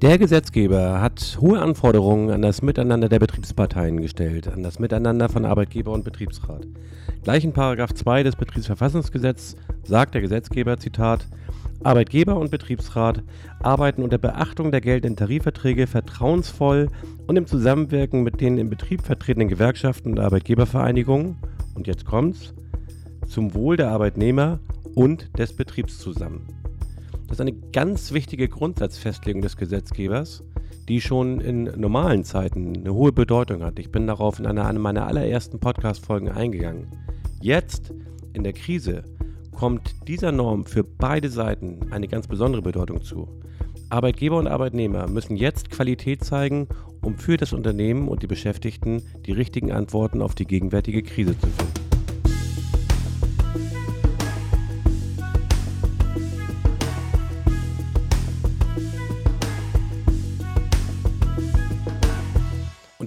Der Gesetzgeber hat hohe Anforderungen an das Miteinander der Betriebsparteien gestellt, an das Miteinander von Arbeitgeber und Betriebsrat. Gleich in 2 des Betriebsverfassungsgesetzes sagt der Gesetzgeber, Zitat, Arbeitgeber und Betriebsrat arbeiten unter Beachtung der geltenden Tarifverträge vertrauensvoll und im Zusammenwirken mit den im Betrieb vertretenen Gewerkschaften und Arbeitgebervereinigungen, und jetzt kommt's, zum Wohl der Arbeitnehmer und des Betriebs zusammen. Das ist eine ganz wichtige Grundsatzfestlegung des Gesetzgebers, die schon in normalen Zeiten eine hohe Bedeutung hat. Ich bin darauf in einer, meiner allerersten Podcast-Folgen eingegangen. Jetzt, in der Krise, kommt dieser Norm für beide Seiten eine ganz besondere Bedeutung zu. Arbeitgeber und Arbeitnehmer müssen jetzt Qualität zeigen, um für das Unternehmen und die Beschäftigten die richtigen Antworten auf die gegenwärtige Krise zu finden.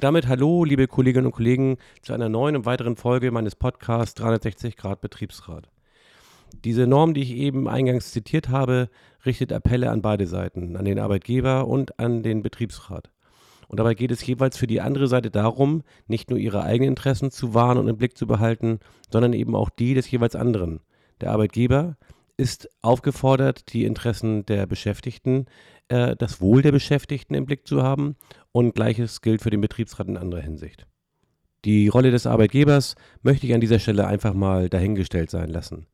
Und damit hallo, liebe Kolleginnen und Kollegen, zu einer neuen und weiteren Folge meines Podcasts 360 Grad Betriebsrat. Diese Norm, die ich eben eingangs zitiert habe, richtet Appelle an beide Seiten, an den Arbeitgeber und an den Betriebsrat. Und dabei geht es jeweils für die andere Seite darum, nicht nur ihre eigenen Interessen zu wahren und im Blick zu behalten, sondern eben auch die des jeweils anderen. Der Arbeitgeber ist aufgefordert, die Interessen der Beschäftigten, äh, das Wohl der Beschäftigten im Blick zu haben und gleiches gilt für den Betriebsrat in anderer Hinsicht. Die Rolle des Arbeitgebers möchte ich an dieser Stelle einfach mal dahingestellt sein lassen.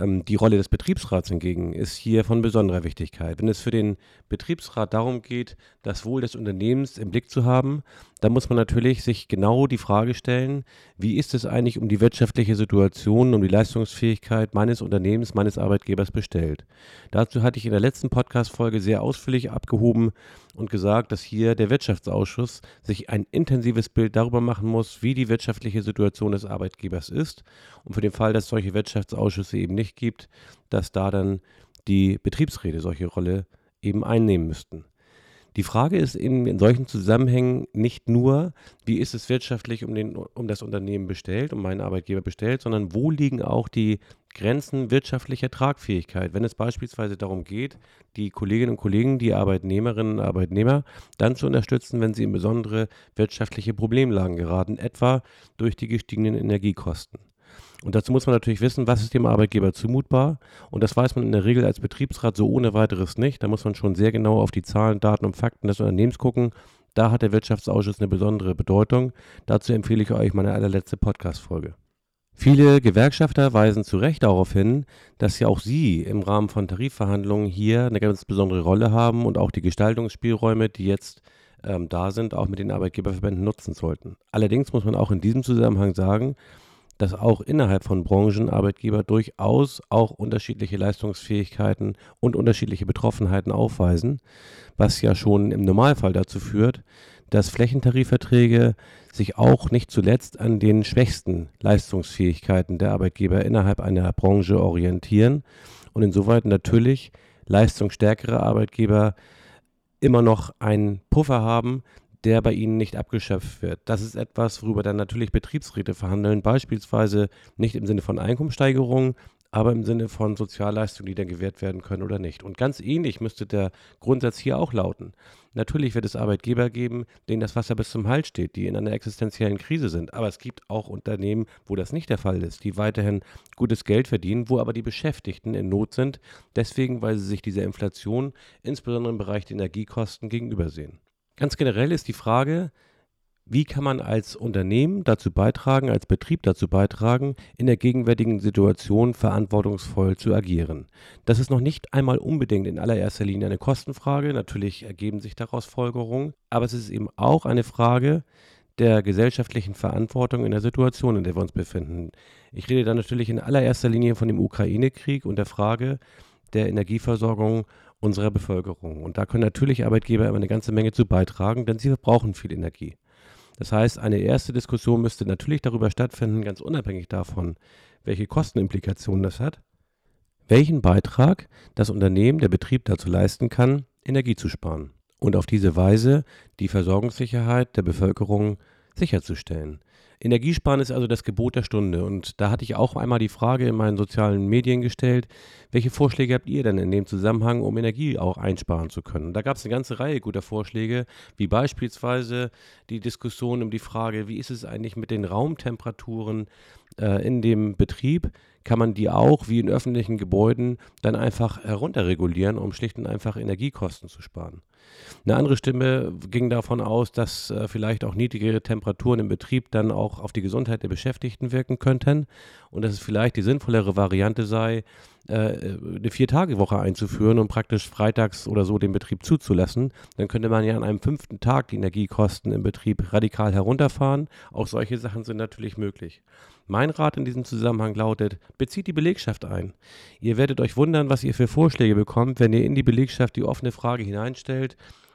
Ähm, die Rolle des Betriebsrats hingegen ist hier von besonderer Wichtigkeit. Wenn es für den Betriebsrat darum geht, das Wohl des Unternehmens im Blick zu haben, dann muss man natürlich sich genau die Frage stellen, wie ist es eigentlich um die wirtschaftliche Situation, um die Leistungsfähigkeit meines Unternehmens, meines Arbeitgebers bestellt. Dazu hatte ich in der letzten Podcast-Folge sehr ausführlich abgehoben und gesagt, dass hier der Wirtschaftsausschuss sich ein intensives Bild darüber machen muss, wie die wirtschaftliche Situation des Arbeitgebers ist und für den Fall, dass solche Wirtschaftsausschüsse eben nicht gibt, dass da dann die Betriebsräte solche Rolle eben einnehmen müssten. Die Frage ist in, in solchen Zusammenhängen nicht nur, wie ist es wirtschaftlich um, den, um das Unternehmen bestellt, um meinen Arbeitgeber bestellt, sondern wo liegen auch die Grenzen wirtschaftlicher Tragfähigkeit, wenn es beispielsweise darum geht, die Kolleginnen und Kollegen, die Arbeitnehmerinnen und Arbeitnehmer dann zu unterstützen, wenn sie in besondere wirtschaftliche Problemlagen geraten, etwa durch die gestiegenen Energiekosten. Und dazu muss man natürlich wissen, was ist dem Arbeitgeber zumutbar. Und das weiß man in der Regel als Betriebsrat so ohne weiteres nicht. Da muss man schon sehr genau auf die Zahlen, Daten und Fakten des Unternehmens gucken. Da hat der Wirtschaftsausschuss eine besondere Bedeutung. Dazu empfehle ich euch meine allerletzte Podcast-Folge. Viele Gewerkschafter weisen zu Recht darauf hin, dass ja auch sie im Rahmen von Tarifverhandlungen hier eine ganz besondere Rolle haben und auch die Gestaltungsspielräume, die jetzt ähm, da sind, auch mit den Arbeitgeberverbänden nutzen sollten. Allerdings muss man auch in diesem Zusammenhang sagen, dass auch innerhalb von Branchen Arbeitgeber durchaus auch unterschiedliche Leistungsfähigkeiten und unterschiedliche Betroffenheiten aufweisen, was ja schon im Normalfall dazu führt, dass Flächentarifverträge sich auch nicht zuletzt an den schwächsten Leistungsfähigkeiten der Arbeitgeber innerhalb einer Branche orientieren und insoweit natürlich leistungsstärkere Arbeitgeber immer noch einen Puffer haben, der bei ihnen nicht abgeschöpft wird. Das ist etwas, worüber dann natürlich Betriebsräte verhandeln, beispielsweise nicht im Sinne von Einkommenssteigerungen, aber im Sinne von Sozialleistungen, die dann gewährt werden können oder nicht. Und ganz ähnlich müsste der Grundsatz hier auch lauten. Natürlich wird es Arbeitgeber geben, denen das Wasser bis zum Hals steht, die in einer existenziellen Krise sind. Aber es gibt auch Unternehmen, wo das nicht der Fall ist, die weiterhin gutes Geld verdienen, wo aber die Beschäftigten in Not sind, deswegen, weil sie sich dieser Inflation, insbesondere im Bereich der Energiekosten, gegenübersehen. Ganz generell ist die Frage, wie kann man als Unternehmen dazu beitragen, als Betrieb dazu beitragen, in der gegenwärtigen Situation verantwortungsvoll zu agieren? Das ist noch nicht einmal unbedingt in allererster Linie eine Kostenfrage, natürlich ergeben sich daraus Folgerungen, aber es ist eben auch eine Frage der gesellschaftlichen Verantwortung in der Situation, in der wir uns befinden. Ich rede da natürlich in allererster Linie von dem Ukraine-Krieg und der Frage der Energieversorgung unserer Bevölkerung. Und da können natürlich Arbeitgeber immer eine ganze Menge zu beitragen, denn sie verbrauchen viel Energie. Das heißt, eine erste Diskussion müsste natürlich darüber stattfinden, ganz unabhängig davon, welche Kostenimplikationen das hat, welchen Beitrag das Unternehmen, der Betrieb dazu leisten kann, Energie zu sparen und auf diese Weise die Versorgungssicherheit der Bevölkerung sicherzustellen. Energiesparen ist also das Gebot der Stunde. Und da hatte ich auch einmal die Frage in meinen sozialen Medien gestellt, welche Vorschläge habt ihr denn in dem Zusammenhang, um Energie auch einsparen zu können? Da gab es eine ganze Reihe guter Vorschläge, wie beispielsweise die Diskussion um die Frage, wie ist es eigentlich mit den Raumtemperaturen äh, in dem Betrieb? kann man die auch wie in öffentlichen Gebäuden dann einfach herunterregulieren, um schlicht und einfach Energiekosten zu sparen. Eine andere Stimme ging davon aus, dass äh, vielleicht auch niedrigere Temperaturen im Betrieb dann auch auf die Gesundheit der Beschäftigten wirken könnten und dass es vielleicht die sinnvollere Variante sei, äh, eine Vier-Tage-Woche einzuführen und praktisch freitags oder so den Betrieb zuzulassen. Dann könnte man ja an einem fünften Tag die Energiekosten im Betrieb radikal herunterfahren. Auch solche Sachen sind natürlich möglich. Mein Rat in diesem Zusammenhang lautet, bezieht die Belegschaft ein. Ihr werdet euch wundern, was ihr für Vorschläge bekommt, wenn ihr in die Belegschaft die offene Frage hineinstellt,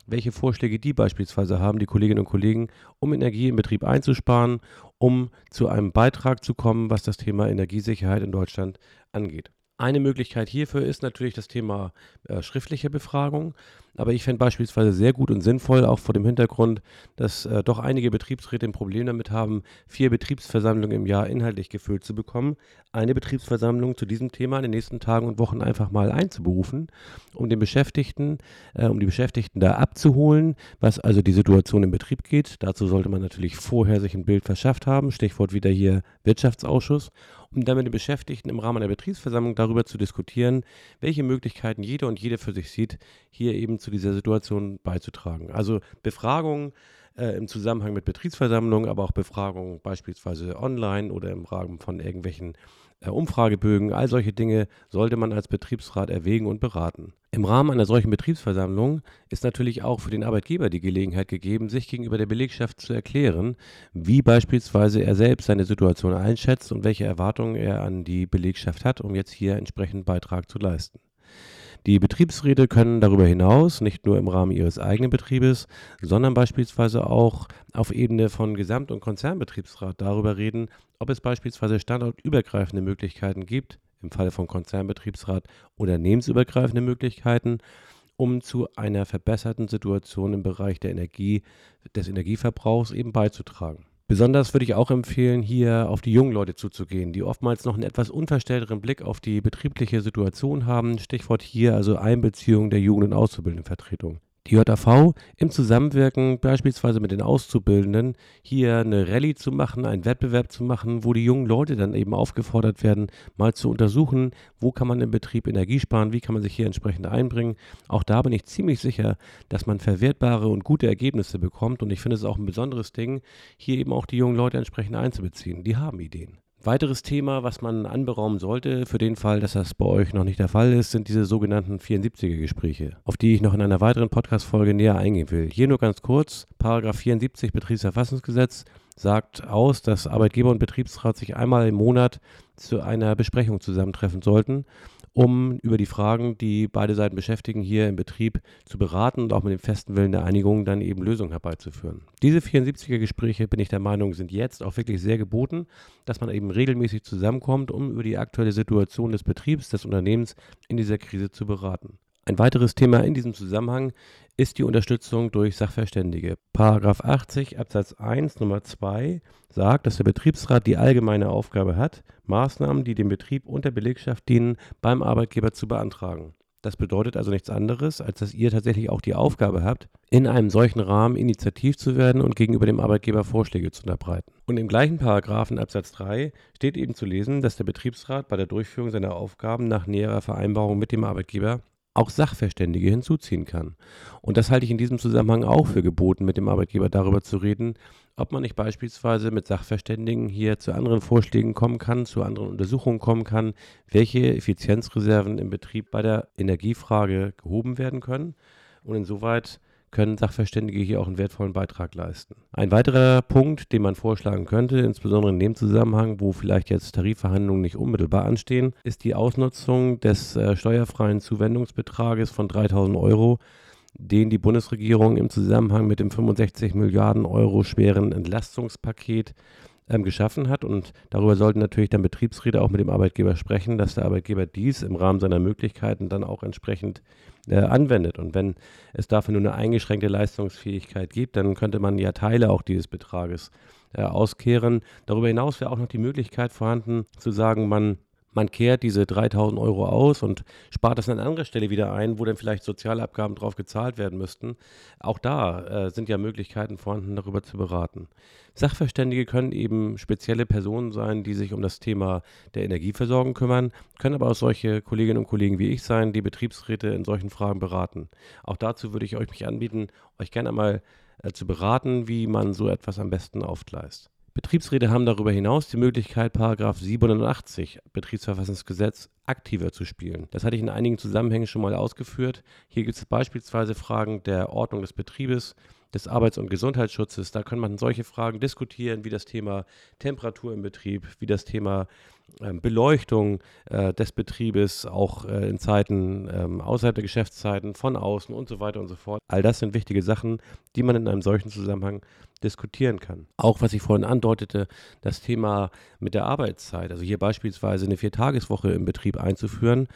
welche Vorschläge die beispielsweise haben, die Kolleginnen und Kollegen, um Energie im Betrieb einzusparen, um zu einem Beitrag zu kommen, was das Thema Energiesicherheit in Deutschland angeht. Eine Möglichkeit hierfür ist natürlich das Thema äh, schriftliche Befragung. Aber ich fände beispielsweise sehr gut und sinnvoll, auch vor dem Hintergrund, dass äh, doch einige Betriebsräte ein Problem damit haben, vier Betriebsversammlungen im Jahr inhaltlich gefüllt zu bekommen, eine Betriebsversammlung zu diesem Thema in den nächsten Tagen und Wochen einfach mal einzuberufen, um den Beschäftigten, äh, um die Beschäftigten da abzuholen, was also die Situation im Betrieb geht. Dazu sollte man natürlich vorher sich ein Bild verschafft haben. Stichwort wieder hier Wirtschaftsausschuss um dann mit den Beschäftigten im Rahmen der Betriebsversammlung darüber zu diskutieren, welche Möglichkeiten jeder und jede für sich sieht, hier eben zu dieser Situation beizutragen. Also Befragungen äh, im Zusammenhang mit Betriebsversammlungen, aber auch Befragungen beispielsweise online oder im Rahmen von irgendwelchen äh, Umfragebögen, all solche Dinge sollte man als Betriebsrat erwägen und beraten. Im Rahmen einer solchen Betriebsversammlung ist natürlich auch für den Arbeitgeber die Gelegenheit gegeben, sich gegenüber der Belegschaft zu erklären, wie beispielsweise er selbst seine Situation einschätzt und welche Erwartungen er an die Belegschaft hat, um jetzt hier entsprechend Beitrag zu leisten. Die Betriebsräte können darüber hinaus nicht nur im Rahmen ihres eigenen Betriebes, sondern beispielsweise auch auf Ebene von Gesamt- und Konzernbetriebsrat darüber reden, ob es beispielsweise standortübergreifende Möglichkeiten gibt, im Falle von Konzernbetriebsrat unternehmensübergreifende Möglichkeiten, um zu einer verbesserten Situation im Bereich der Energie, des Energieverbrauchs eben beizutragen. Besonders würde ich auch empfehlen, hier auf die jungen Leute zuzugehen, die oftmals noch einen etwas unverstellteren Blick auf die betriebliche Situation haben. Stichwort hier also Einbeziehung der Jugend- und Auszubildendenvertretung die JAV im Zusammenwirken beispielsweise mit den Auszubildenden hier eine Rallye zu machen, einen Wettbewerb zu machen, wo die jungen Leute dann eben aufgefordert werden, mal zu untersuchen, wo kann man im Betrieb Energie sparen, wie kann man sich hier entsprechend einbringen. Auch da bin ich ziemlich sicher, dass man verwertbare und gute Ergebnisse bekommt und ich finde es auch ein besonderes Ding, hier eben auch die jungen Leute entsprechend einzubeziehen. Die haben Ideen. Weiteres Thema, was man anberaumen sollte, für den Fall, dass das bei euch noch nicht der Fall ist, sind diese sogenannten 74er-Gespräche, auf die ich noch in einer weiteren Podcast-Folge näher eingehen will. Hier nur ganz kurz: Paragraph 74 Betriebsverfassungsgesetz sagt aus, dass Arbeitgeber und Betriebsrat sich einmal im Monat zu einer Besprechung zusammentreffen sollten um über die Fragen, die beide Seiten beschäftigen, hier im Betrieb zu beraten und auch mit dem festen Willen der Einigung dann eben Lösungen herbeizuführen. Diese 74er-Gespräche, bin ich der Meinung, sind jetzt auch wirklich sehr geboten, dass man eben regelmäßig zusammenkommt, um über die aktuelle Situation des Betriebs, des Unternehmens in dieser Krise zu beraten. Ein weiteres Thema in diesem Zusammenhang ist die Unterstützung durch Sachverständige. Paragraph 80 Absatz 1 Nummer 2 sagt, dass der Betriebsrat die allgemeine Aufgabe hat, Maßnahmen, die dem Betrieb und der Belegschaft dienen, beim Arbeitgeber zu beantragen. Das bedeutet also nichts anderes, als dass ihr tatsächlich auch die Aufgabe habt, in einem solchen Rahmen initiativ zu werden und gegenüber dem Arbeitgeber Vorschläge zu unterbreiten. Und im gleichen Paragraphen Absatz 3 steht eben zu lesen, dass der Betriebsrat bei der Durchführung seiner Aufgaben nach näherer Vereinbarung mit dem Arbeitgeber auch Sachverständige hinzuziehen kann. Und das halte ich in diesem Zusammenhang auch für geboten, mit dem Arbeitgeber darüber zu reden, ob man nicht beispielsweise mit Sachverständigen hier zu anderen Vorschlägen kommen kann, zu anderen Untersuchungen kommen kann, welche Effizienzreserven im Betrieb bei der Energiefrage gehoben werden können. Und insoweit können Sachverständige hier auch einen wertvollen Beitrag leisten. Ein weiterer Punkt, den man vorschlagen könnte, insbesondere in dem Zusammenhang, wo vielleicht jetzt Tarifverhandlungen nicht unmittelbar anstehen, ist die Ausnutzung des äh, steuerfreien Zuwendungsbetrages von 3000 Euro, den die Bundesregierung im Zusammenhang mit dem 65 Milliarden Euro schweren Entlastungspaket ähm, geschaffen hat. Und darüber sollten natürlich dann Betriebsräte auch mit dem Arbeitgeber sprechen, dass der Arbeitgeber dies im Rahmen seiner Möglichkeiten dann auch entsprechend äh, anwendet. Und wenn es dafür nur eine eingeschränkte Leistungsfähigkeit gibt, dann könnte man ja Teile auch dieses Betrages äh, auskehren. Darüber hinaus wäre auch noch die Möglichkeit vorhanden, zu sagen, man man kehrt diese 3000 Euro aus und spart das an anderer Stelle wieder ein, wo dann vielleicht Sozialabgaben drauf gezahlt werden müssten. Auch da äh, sind ja Möglichkeiten vorhanden, darüber zu beraten. Sachverständige können eben spezielle Personen sein, die sich um das Thema der Energieversorgung kümmern, können aber auch solche Kolleginnen und Kollegen wie ich sein, die Betriebsräte in solchen Fragen beraten. Auch dazu würde ich euch mich anbieten, euch gerne einmal äh, zu beraten, wie man so etwas am besten aufgleist. Betriebsräte haben darüber hinaus die Möglichkeit, Paragraph 87 Betriebsverfassungsgesetz aktiver zu spielen. Das hatte ich in einigen Zusammenhängen schon mal ausgeführt. Hier gibt es beispielsweise Fragen der Ordnung des Betriebes, des Arbeits- und Gesundheitsschutzes. Da kann man solche Fragen diskutieren, wie das Thema Temperatur im Betrieb, wie das Thema ähm, Beleuchtung äh, des Betriebes, auch äh, in Zeiten ähm, außerhalb der Geschäftszeiten, von außen und so weiter und so fort. All das sind wichtige Sachen, die man in einem solchen Zusammenhang diskutieren kann. Auch was ich vorhin andeutete, das Thema mit der Arbeitszeit, also hier beispielsweise eine Viertageswoche im Betrieb einzuführen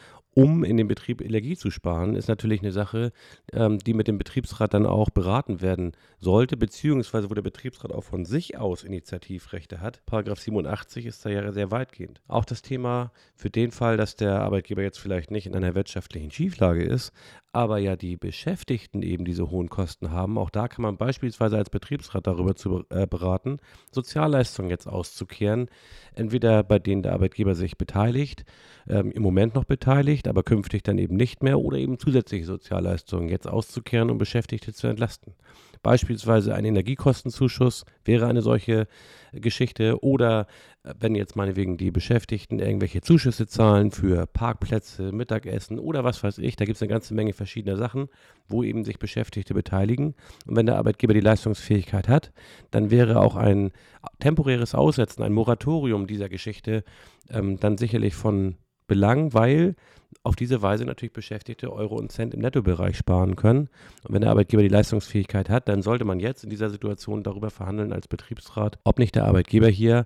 um in dem Betrieb Energie zu sparen, ist natürlich eine Sache, ähm, die mit dem Betriebsrat dann auch beraten werden sollte, beziehungsweise wo der Betriebsrat auch von sich aus Initiativrechte hat. Paragraph 87 ist da ja sehr weitgehend. Auch das Thema für den Fall, dass der Arbeitgeber jetzt vielleicht nicht in einer wirtschaftlichen Schieflage ist, aber ja die Beschäftigten eben diese hohen Kosten haben. Auch da kann man beispielsweise als Betriebsrat darüber zu äh, beraten, Sozialleistungen jetzt auszukehren, entweder bei denen der Arbeitgeber sich beteiligt, ähm, im Moment noch beteiligt, aber künftig dann eben nicht mehr, oder eben zusätzliche Sozialleistungen jetzt auszukehren, um Beschäftigte zu entlasten. Beispielsweise ein Energiekostenzuschuss wäre eine solche Geschichte oder äh, wenn jetzt meinetwegen die Beschäftigten irgendwelche Zuschüsse zahlen für Parkplätze, Mittagessen oder was weiß ich, da gibt es eine ganze Menge verschiedener Sachen, wo eben sich Beschäftigte beteiligen. Und wenn der Arbeitgeber die Leistungsfähigkeit hat, dann wäre auch ein temporäres Aussetzen, ein Moratorium dieser Geschichte ähm, dann sicherlich von Belang, weil auf diese Weise natürlich Beschäftigte Euro und Cent im Nettobereich sparen können. Und wenn der Arbeitgeber die Leistungsfähigkeit hat, dann sollte man jetzt in dieser Situation darüber verhandeln als Betriebsrat, ob nicht der Arbeitgeber hier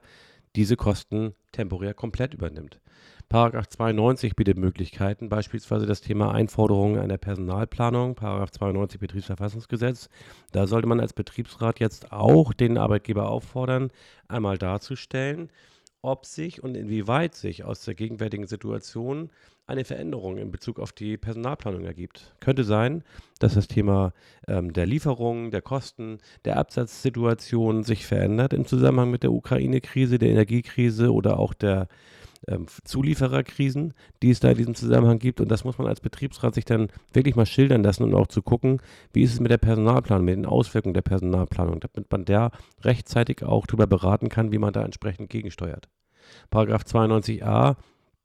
diese Kosten temporär komplett übernimmt. Paragraph 92 bietet Möglichkeiten, beispielsweise das Thema Einforderungen einer Personalplanung, Paragraph 92 Betriebsverfassungsgesetz. Da sollte man als Betriebsrat jetzt auch den Arbeitgeber auffordern, einmal darzustellen, ob sich und inwieweit sich aus der gegenwärtigen Situation eine Veränderung in Bezug auf die Personalplanung ergibt. Könnte sein, dass das Thema ähm, der Lieferungen, der Kosten, der Absatzsituation sich verändert im Zusammenhang mit der Ukraine-Krise, der Energiekrise oder auch der ähm, Zuliefererkrisen, die es da in diesem Zusammenhang gibt. Und das muss man als Betriebsrat sich dann wirklich mal schildern lassen und auch zu gucken, wie ist es mit der Personalplanung, mit den Auswirkungen der Personalplanung, damit man da rechtzeitig auch darüber beraten kann, wie man da entsprechend gegensteuert. Paragraph 92a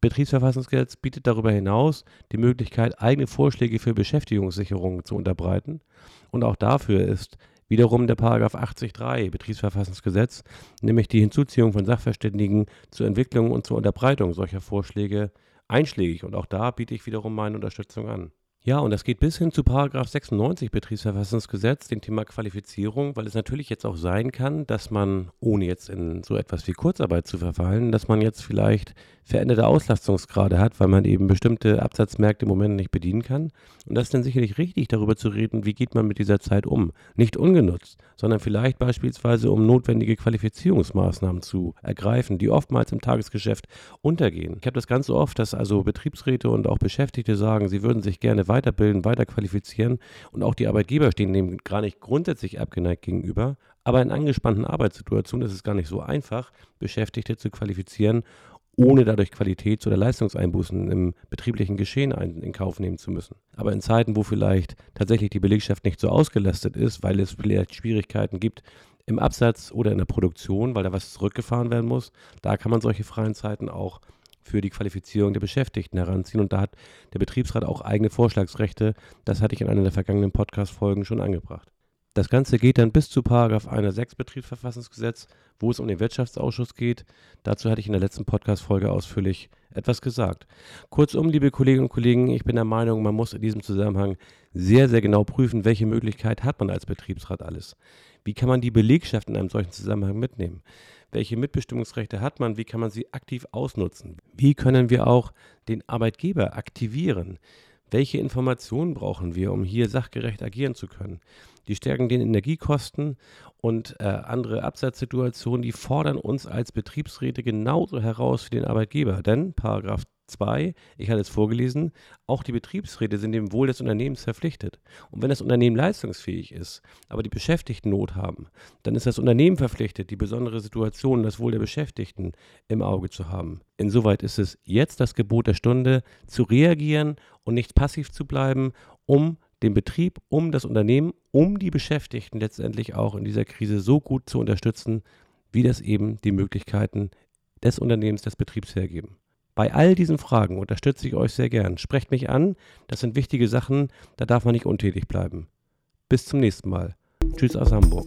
Betriebsverfassungsgesetz bietet darüber hinaus die Möglichkeit, eigene Vorschläge für Beschäftigungssicherung zu unterbreiten. Und auch dafür ist wiederum der Paragraph 80.3 Betriebsverfassungsgesetz, nämlich die Hinzuziehung von Sachverständigen zur Entwicklung und zur Unterbreitung solcher Vorschläge einschlägig. Und auch da biete ich wiederum meine Unterstützung an. Ja, und das geht bis hin zu Paragraph 96 Betriebsverfassungsgesetz, dem Thema Qualifizierung, weil es natürlich jetzt auch sein kann, dass man, ohne jetzt in so etwas wie Kurzarbeit zu verfallen, dass man jetzt vielleicht veränderte Auslastungsgrade hat, weil man eben bestimmte Absatzmärkte im Moment nicht bedienen kann. Und das ist dann sicherlich richtig, darüber zu reden, wie geht man mit dieser Zeit um. Nicht ungenutzt, sondern vielleicht beispielsweise, um notwendige Qualifizierungsmaßnahmen zu ergreifen, die oftmals im Tagesgeschäft untergehen. Ich habe das ganz oft, dass also Betriebsräte und auch Beschäftigte sagen, sie würden sich gerne weiterbilden, weiter qualifizieren und auch die Arbeitgeber stehen dem gar nicht grundsätzlich abgeneigt gegenüber. Aber in angespannten Arbeitssituationen ist es gar nicht so einfach, Beschäftigte zu qualifizieren ohne dadurch Qualitäts- oder Leistungseinbußen im betrieblichen Geschehen in Kauf nehmen zu müssen. Aber in Zeiten, wo vielleicht tatsächlich die Belegschaft nicht so ausgelastet ist, weil es vielleicht Schwierigkeiten gibt im Absatz oder in der Produktion, weil da was zurückgefahren werden muss, da kann man solche freien Zeiten auch für die Qualifizierung der Beschäftigten heranziehen. Und da hat der Betriebsrat auch eigene Vorschlagsrechte. Das hatte ich in einer der vergangenen Podcast-Folgen schon angebracht. Das Ganze geht dann bis zu Paragraph 106 Betriebsverfassungsgesetz, wo es um den Wirtschaftsausschuss geht. Dazu hatte ich in der letzten Podcast-Folge ausführlich etwas gesagt. Kurzum, liebe Kolleginnen und Kollegen, ich bin der Meinung, man muss in diesem Zusammenhang sehr, sehr genau prüfen, welche Möglichkeit hat man als Betriebsrat alles. Wie kann man die Belegschaft in einem solchen Zusammenhang mitnehmen? Welche Mitbestimmungsrechte hat man? Wie kann man sie aktiv ausnutzen? Wie können wir auch den Arbeitgeber aktivieren? Welche Informationen brauchen wir, um hier sachgerecht agieren zu können? Die stärken den Energiekosten und äh, andere Absatzsituationen, die fordern uns als Betriebsräte genauso heraus wie den Arbeitgeber. Denn Paragraph 2, ich hatte es vorgelesen, auch die Betriebsräte sind dem Wohl des Unternehmens verpflichtet. Und wenn das Unternehmen leistungsfähig ist, aber die Beschäftigten Not haben, dann ist das Unternehmen verpflichtet, die besondere Situation, das Wohl der Beschäftigten im Auge zu haben. Insoweit ist es jetzt das Gebot der Stunde, zu reagieren und nicht passiv zu bleiben, um den Betrieb, um das Unternehmen, um die Beschäftigten letztendlich auch in dieser Krise so gut zu unterstützen, wie das eben die Möglichkeiten des Unternehmens, des Betriebs hergeben. Bei all diesen Fragen unterstütze ich euch sehr gern. Sprecht mich an, das sind wichtige Sachen, da darf man nicht untätig bleiben. Bis zum nächsten Mal. Tschüss aus Hamburg.